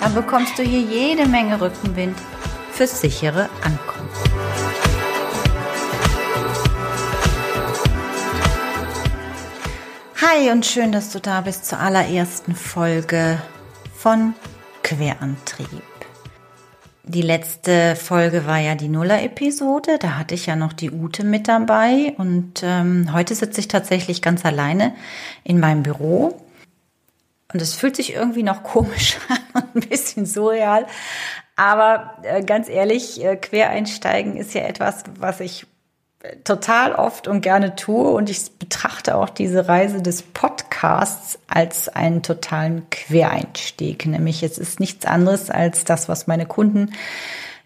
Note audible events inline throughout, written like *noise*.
Dann bekommst du hier jede Menge Rückenwind fürs sichere Ankommen. Hi und schön, dass du da bist zur allerersten Folge von Querantrieb. Die letzte Folge war ja die Nuller-Episode. Da hatte ich ja noch die Ute mit dabei. Und ähm, heute sitze ich tatsächlich ganz alleine in meinem Büro. Und es fühlt sich irgendwie noch komisch *laughs* an und ein bisschen surreal. Aber äh, ganz ehrlich, äh, Quereinsteigen ist ja etwas, was ich total oft und gerne tue und ich betrachte auch diese Reise des Podcasts als einen totalen Quereinstieg. Nämlich es ist nichts anderes als das, was meine Kunden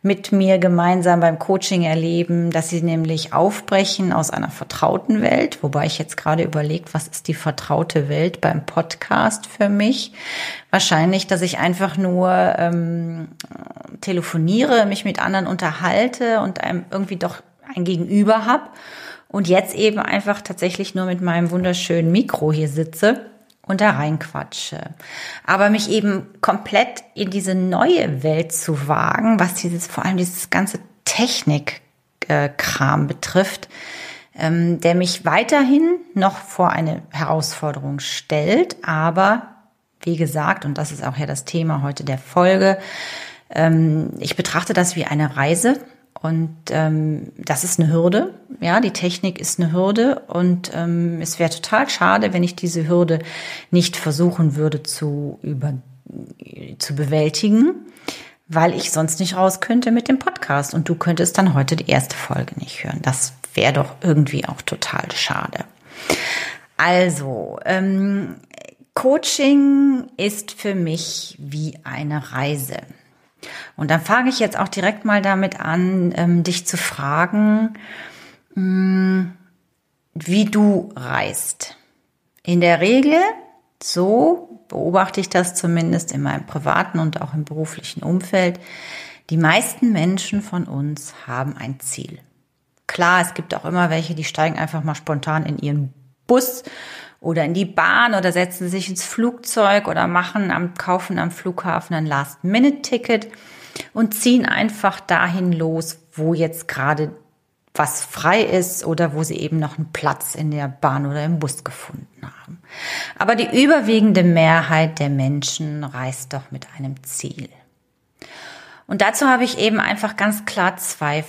mit mir gemeinsam beim Coaching erleben, dass sie nämlich aufbrechen aus einer vertrauten Welt, wobei ich jetzt gerade überlegt, was ist die vertraute Welt beim Podcast für mich? Wahrscheinlich, dass ich einfach nur ähm, telefoniere, mich mit anderen unterhalte und einem irgendwie doch ein Gegenüber habe und jetzt eben einfach tatsächlich nur mit meinem wunderschönen Mikro hier sitze und da reinquatsche. Aber mich eben komplett in diese neue Welt zu wagen, was dieses, vor allem dieses ganze Technikkram betrifft, ähm, der mich weiterhin noch vor eine Herausforderung stellt, aber wie gesagt, und das ist auch ja das Thema heute der Folge, ähm, ich betrachte das wie eine Reise, und ähm, das ist eine Hürde. Ja, die Technik ist eine Hürde. Und ähm, es wäre total schade, wenn ich diese Hürde nicht versuchen würde zu, über, zu bewältigen, weil ich sonst nicht raus könnte mit dem Podcast. Und du könntest dann heute die erste Folge nicht hören. Das wäre doch irgendwie auch total schade. Also, ähm, Coaching ist für mich wie eine Reise. Und dann fange ich jetzt auch direkt mal damit an, ähm, dich zu fragen, mh, hm, wie du reist. In der Regel, so beobachte ich das zumindest in meinem privaten und auch im beruflichen Umfeld, die meisten Menschen von uns haben ein Ziel. Klar, es gibt auch immer welche, die steigen einfach mal spontan in ihren Bus oder in die Bahn oder setzen sich ins Flugzeug oder machen am, kaufen am Flughafen ein Last-Minute-Ticket und ziehen einfach dahin los, wo jetzt gerade was frei ist oder wo sie eben noch einen Platz in der Bahn oder im Bus gefunden haben. Aber die überwiegende Mehrheit der Menschen reist doch mit einem Ziel. Und dazu habe ich eben einfach ganz klar zwei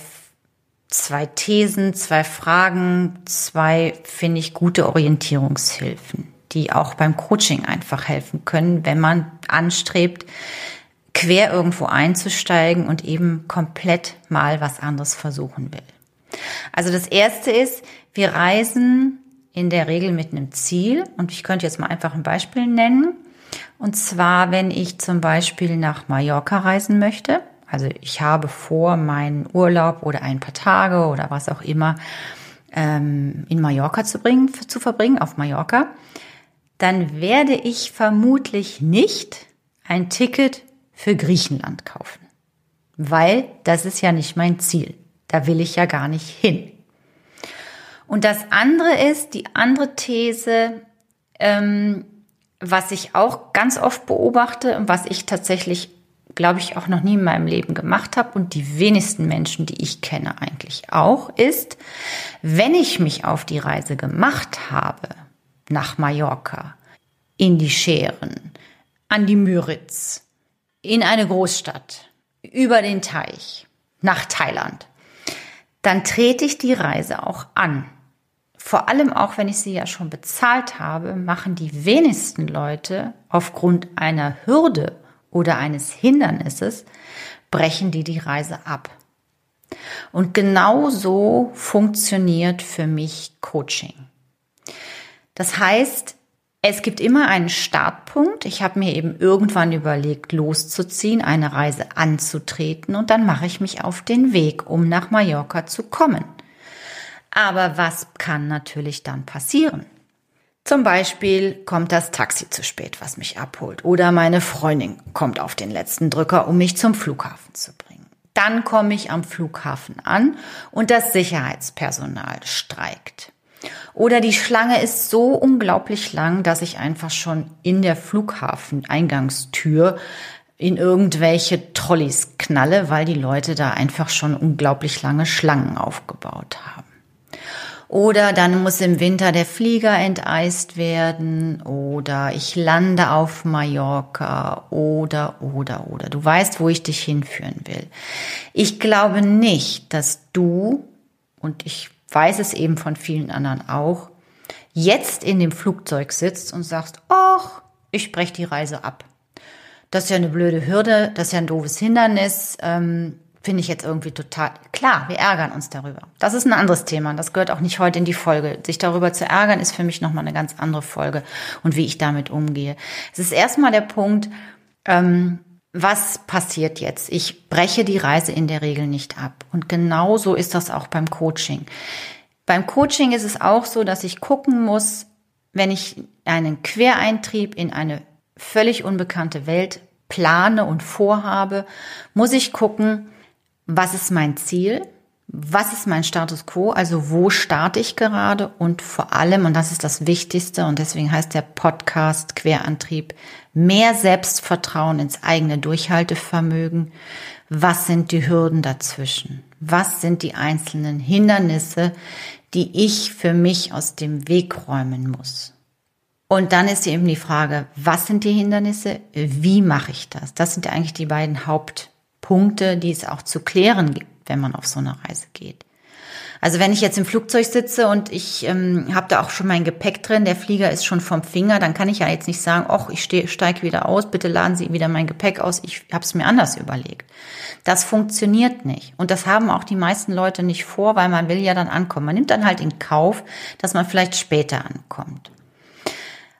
zwei Thesen, zwei Fragen, zwei, finde ich, gute Orientierungshilfen, die auch beim Coaching einfach helfen können, wenn man anstrebt, quer irgendwo einzusteigen und eben komplett mal was anderes versuchen will. Also das erste ist, wir reisen in der Regel mit einem Ziel und ich könnte jetzt mal einfach ein Beispiel nennen. Und zwar, wenn ich zum Beispiel nach Mallorca reisen möchte, also ich habe vor, meinen Urlaub oder ein paar Tage oder was auch immer ähm, in Mallorca zu, bringen, zu verbringen, auf Mallorca, dann werde ich vermutlich nicht ein Ticket für Griechenland kaufen. Weil das ist ja nicht mein Ziel. Da will ich ja gar nicht hin. Und das andere ist, die andere These, ähm, was ich auch ganz oft beobachte und was ich tatsächlich glaube ich, auch noch nie in meinem Leben gemacht habe und die wenigsten Menschen, die ich kenne, eigentlich auch, ist, wenn ich mich auf die Reise gemacht habe nach Mallorca, in die Scheren, an die Müritz, in eine Großstadt, über den Teich, nach Thailand, dann trete ich die Reise auch an. Vor allem auch, wenn ich sie ja schon bezahlt habe, machen die wenigsten Leute aufgrund einer Hürde oder eines Hindernisses, brechen die die Reise ab. Und genau so funktioniert für mich Coaching. Das heißt, Es gibt immer einen Startpunkt. Ich habe mir eben irgendwann überlegt, loszuziehen, eine Reise anzutreten und dann mache ich mich auf den Weg, um nach Mallorca zu kommen. Aber was kann natürlich dann passieren? Zum Beispiel kommt das Taxi zu spät, was mich abholt. Oder meine Freundin kommt auf den letzten Drücker, um mich zum Flughafen zu bringen. Dann komme ich am Flughafen an und das Sicherheitspersonal streikt. Oder die Schlange ist so unglaublich lang, dass ich einfach schon in der Flughafeneingangstür in irgendwelche Trolleys knalle, weil die Leute da einfach schon unglaublich lange Schlangen aufgebaut haben. Oder dann muss im Winter der Flieger enteist werden oder ich lande auf Mallorca oder, oder, oder. Du weißt, wo ich dich hinführen will. Ich glaube nicht, dass du, und ich weiß es eben von vielen anderen auch, jetzt in dem Flugzeug sitzt und sagst, ach, ich spreche die Reise ab. Das ist ja eine blöde Hürde, das ist ja ein doofes Hindernis. Ähm, Finde ich jetzt irgendwie total klar. Wir ärgern uns darüber. Das ist ein anderes Thema. Das gehört auch nicht heute in die Folge. Sich darüber zu ärgern ist für mich nochmal eine ganz andere Folge und wie ich damit umgehe. Es ist erstmal der Punkt, ähm, was passiert jetzt? Ich breche die Reise in der Regel nicht ab. Und genau so ist das auch beim Coaching. Beim Coaching ist es auch so, dass ich gucken muss, wenn ich einen Quereintrieb in eine völlig unbekannte Welt plane und vorhabe, muss ich gucken, was ist mein Ziel? Was ist mein Status quo? Also wo starte ich gerade? Und vor allem, und das ist das Wichtigste, und deswegen heißt der Podcast Querantrieb, mehr Selbstvertrauen ins eigene Durchhaltevermögen. Was sind die Hürden dazwischen? Was sind die einzelnen Hindernisse, die ich für mich aus dem Weg räumen muss? Und dann ist eben die Frage, was sind die Hindernisse? Wie mache ich das? Das sind eigentlich die beiden Hauptpunkte, die es auch zu klären gibt, wenn man auf so eine Reise geht. Also wenn ich jetzt im Flugzeug sitze und ich ähm, habe da auch schon mein Gepäck drin, der Flieger ist schon vom Finger, dann kann ich ja jetzt nicht sagen, ach, ich steige wieder aus, bitte laden Sie wieder mein Gepäck aus, ich habe es mir anders überlegt. Das funktioniert nicht. Und das haben auch die meisten Leute nicht vor, weil man will ja dann ankommen. Man nimmt dann halt in Kauf, dass man vielleicht später ankommt.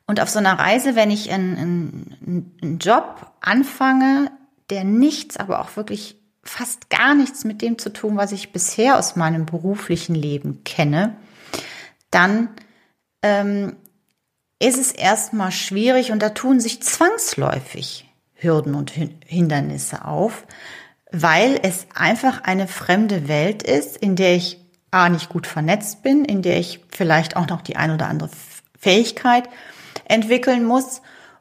Und auf so einer Reise, wenn ich einen, einen, einen Job anfange, der nichts, aber auch wirklich fast gar nichts mit dem zu tun, was ich bisher aus meinem beruflichen Leben kenne, dann ähm, ist es erstmal schwierig und da tun sich zwangsläufig Hürden und Hindernisse auf, weil es einfach eine fremde Welt ist, in der ich A nicht gut vernetzt bin, in der ich vielleicht auch noch die ein oder andere Fähigkeit entwickeln muss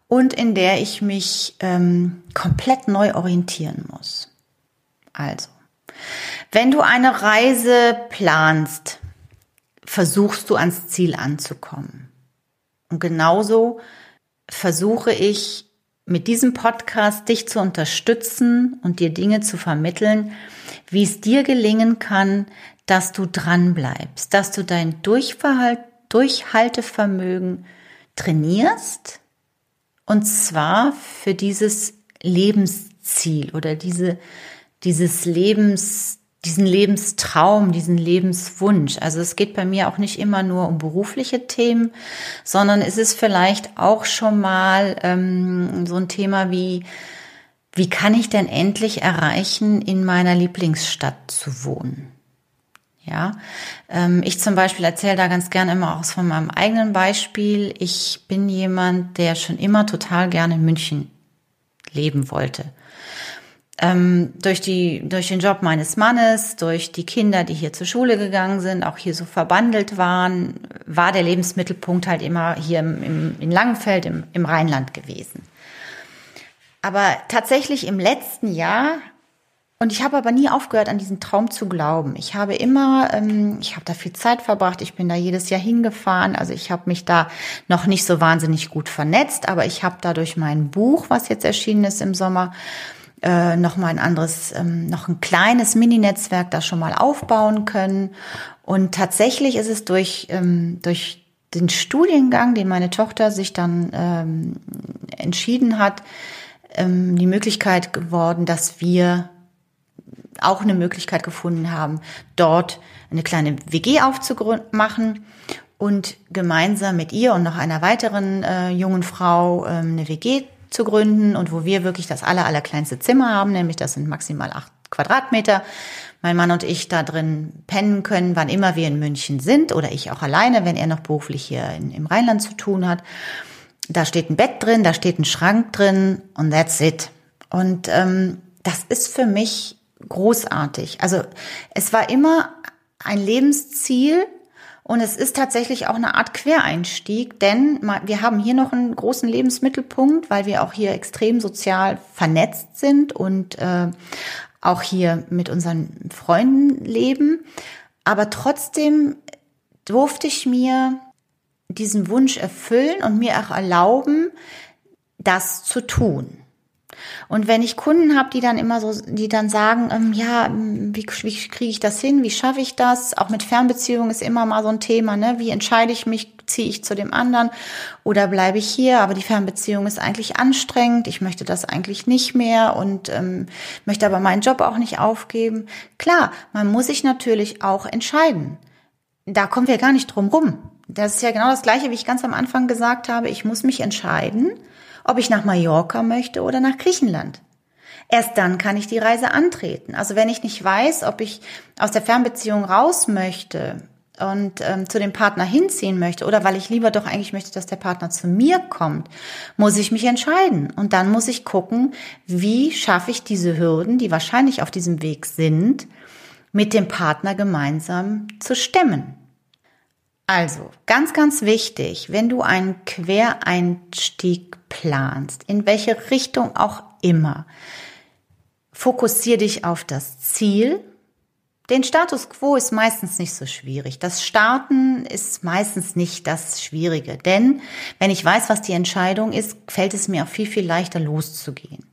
und in der ich mich ähm, komplett neu orientieren muss. Also, wenn du eine Reise planst, versuchst du ans Ziel anzukommen. Und genauso versuche ich mit diesem Podcast dich zu unterstützen und dir Dinge zu vermitteln, wie es dir gelingen kann, dass du dran bleibst, dass du dein Durchverhalt, Durchhaltevermögen trainierst und zwar für dieses Lebensziel oder diese dieses Lebens, diesen Lebenstraum, diesen Lebenswunsch. Also es geht bei mir auch nicht immer nur um berufliche Themen, sondern es ist vielleicht auch schon mal ähm, so ein Thema wie, wie kann ich denn endlich erreichen, in meiner Lieblingsstadt zu wohnen? Ja, ähm, ich zum Beispiel erzähle da ganz gerne immer aus von meinem eigenen Beispiel. Ich bin jemand, der schon immer total gerne in München leben wollte ähm, durch, die, durch den Job meines Mannes, durch die Kinder, die hier zur Schule gegangen sind, auch hier so verbandelt waren, war der Lebensmittelpunkt halt immer hier im, im, in Langenfeld im, im Rheinland gewesen. Aber tatsächlich im letzten Jahr, und ich habe aber nie aufgehört, an diesen Traum zu glauben. Ich habe immer, ähm, ich habe da viel Zeit verbracht, ich bin da jedes Jahr hingefahren, also ich habe mich da noch nicht so wahnsinnig gut vernetzt, aber ich habe da durch mein Buch, was jetzt erschienen ist im Sommer, äh, noch mal ein anderes, ähm, noch ein kleines Mini-Netzwerk da schon mal aufbauen können. Und tatsächlich ist es durch, ähm, durch den Studiengang, den meine Tochter sich dann ähm, entschieden hat, ähm, die Möglichkeit geworden, dass wir auch eine Möglichkeit gefunden haben, dort eine kleine WG aufzumachen und gemeinsam mit ihr und noch einer weiteren äh, jungen Frau ähm, eine WG zu gründen und wo wir wirklich das aller, allerkleinste Zimmer haben, nämlich das sind maximal acht Quadratmeter. Mein Mann und ich da drin pennen können, wann immer wir in München sind oder ich auch alleine, wenn er noch beruflich hier in, im Rheinland zu tun hat. Da steht ein Bett drin, da steht ein Schrank drin und that's it. Und ähm, das ist für mich großartig. Also es war immer ein Lebensziel, und es ist tatsächlich auch eine Art Quereinstieg, denn wir haben hier noch einen großen Lebensmittelpunkt, weil wir auch hier extrem sozial vernetzt sind und äh, auch hier mit unseren Freunden leben. Aber trotzdem durfte ich mir diesen Wunsch erfüllen und mir auch erlauben, das zu tun. Und wenn ich Kunden habe, die dann immer so, die dann sagen, ähm, ja, wie, wie kriege ich das hin, wie schaffe ich das? Auch mit Fernbeziehungen ist immer mal so ein Thema, ne? Wie entscheide ich mich, ziehe ich zu dem anderen oder bleibe ich hier? Aber die Fernbeziehung ist eigentlich anstrengend, ich möchte das eigentlich nicht mehr und ähm, möchte aber meinen Job auch nicht aufgeben. Klar, man muss sich natürlich auch entscheiden. Da kommen wir gar nicht drum rum. Das ist ja genau das Gleiche, wie ich ganz am Anfang gesagt habe. Ich muss mich entscheiden ob ich nach Mallorca möchte oder nach Griechenland. Erst dann kann ich die Reise antreten. Also wenn ich nicht weiß, ob ich aus der Fernbeziehung raus möchte und ähm, zu dem Partner hinziehen möchte oder weil ich lieber doch eigentlich möchte, dass der Partner zu mir kommt, muss ich mich entscheiden. Und dann muss ich gucken, wie schaffe ich diese Hürden, die wahrscheinlich auf diesem Weg sind, mit dem Partner gemeinsam zu stemmen. Also, ganz, ganz wichtig, wenn du einen Quereinstieg planst, in welche Richtung auch immer, fokussier dich auf das Ziel. Den Status quo ist meistens nicht so schwierig. Das Starten ist meistens nicht das Schwierige, denn wenn ich weiß, was die Entscheidung ist, fällt es mir auch viel, viel leichter loszugehen.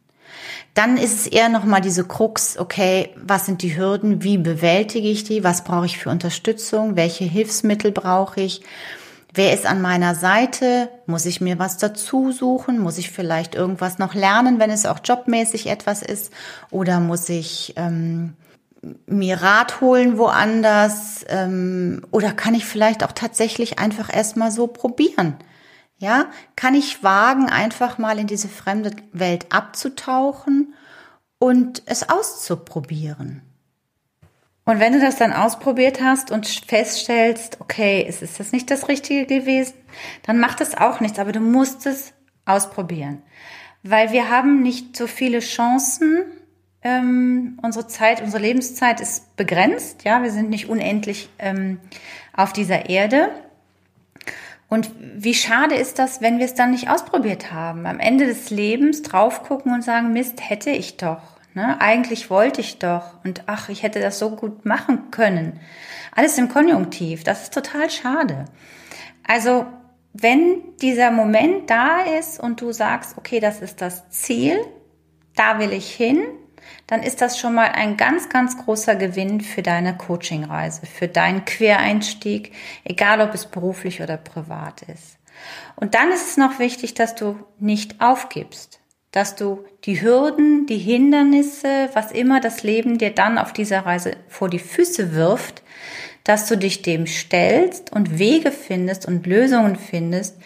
Dann ist es eher nochmal diese Krux, okay, was sind die Hürden, wie bewältige ich die, was brauche ich für Unterstützung, welche Hilfsmittel brauche ich, wer ist an meiner Seite, muss ich mir was dazu suchen, muss ich vielleicht irgendwas noch lernen, wenn es auch jobmäßig etwas ist, oder muss ich ähm, mir Rat holen woanders, ähm, oder kann ich vielleicht auch tatsächlich einfach erstmal so probieren. Ja, kann ich wagen, einfach mal in diese fremde Welt abzutauchen und es auszuprobieren. Und wenn du das dann ausprobiert hast und feststellst, okay, ist, ist das nicht das Richtige gewesen, dann macht es auch nichts, aber du musst es ausprobieren. Weil wir haben nicht so viele Chancen. Ähm, unsere Zeit, unsere Lebenszeit ist begrenzt. Ja, wir sind nicht unendlich ähm, auf dieser Erde. Und wie schade ist das, wenn wir es dann nicht ausprobiert haben? Am Ende des Lebens drauf gucken und sagen, Mist, hätte ich doch. Ne? Eigentlich wollte ich doch. Und ach, ich hätte das so gut machen können. Alles im Konjunktiv. Das ist total schade. Also, wenn dieser Moment da ist und du sagst, okay, das ist das Ziel, da will ich hin, dann ist das schon mal ein ganz, ganz großer Gewinn für deine Coachingreise, für deinen Quereinstieg, egal ob es beruflich oder privat ist. Und dann ist es noch wichtig, dass du nicht aufgibst, dass du die Hürden, die Hindernisse, was immer das Leben dir dann auf dieser Reise vor die Füße wirft, dass du dich dem stellst und Wege findest und Lösungen findest,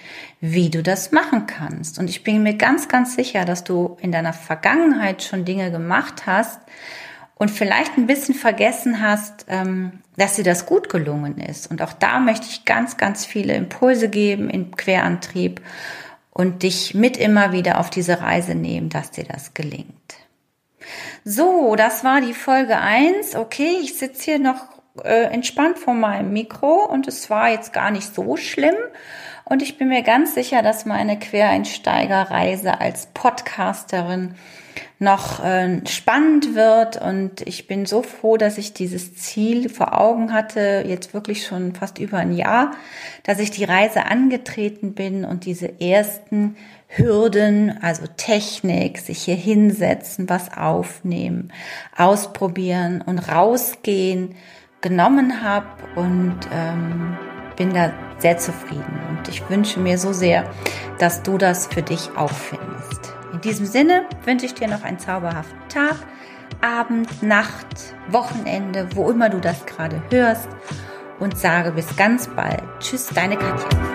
wie du das machen kannst. Und ich bin mir ganz, ganz sicher, dass du in deiner Vergangenheit schon Dinge gemacht hast und vielleicht ein bisschen vergessen hast, ähm, dass dir das gut gelungen ist. Und auch da möchte ich ganz, ganz viele Impulse geben in Querantrieb und dich mit immer wieder auf diese Reise nehmen, dass dir das gelingt. So, das war die Folge eins. Okay, ich sitze hier noch äh, entspannt vor meinem Mikro und es war jetzt gar nicht so schlimm. Und ich bin mir ganz sicher, dass meine Quereinsteigerreise als Podcasterin noch äh, spannend wird. Und ich bin so froh, dass ich dieses Ziel vor Augen hatte, jetzt wirklich schon fast über ein Jahr, dass ich die Reise angetreten bin und diese ersten Hürden, also Technik, sich hier hinsetzen, was aufnehmen, ausprobieren und rausgehen, genommen habe und ähm, bin da sehr zufrieden und ich wünsche mir so sehr, dass du das für dich auch findest. In diesem Sinne wünsche ich dir noch einen zauberhaften Tag, Abend, Nacht, Wochenende, wo immer du das gerade hörst und sage bis ganz bald. Tschüss, deine Katja.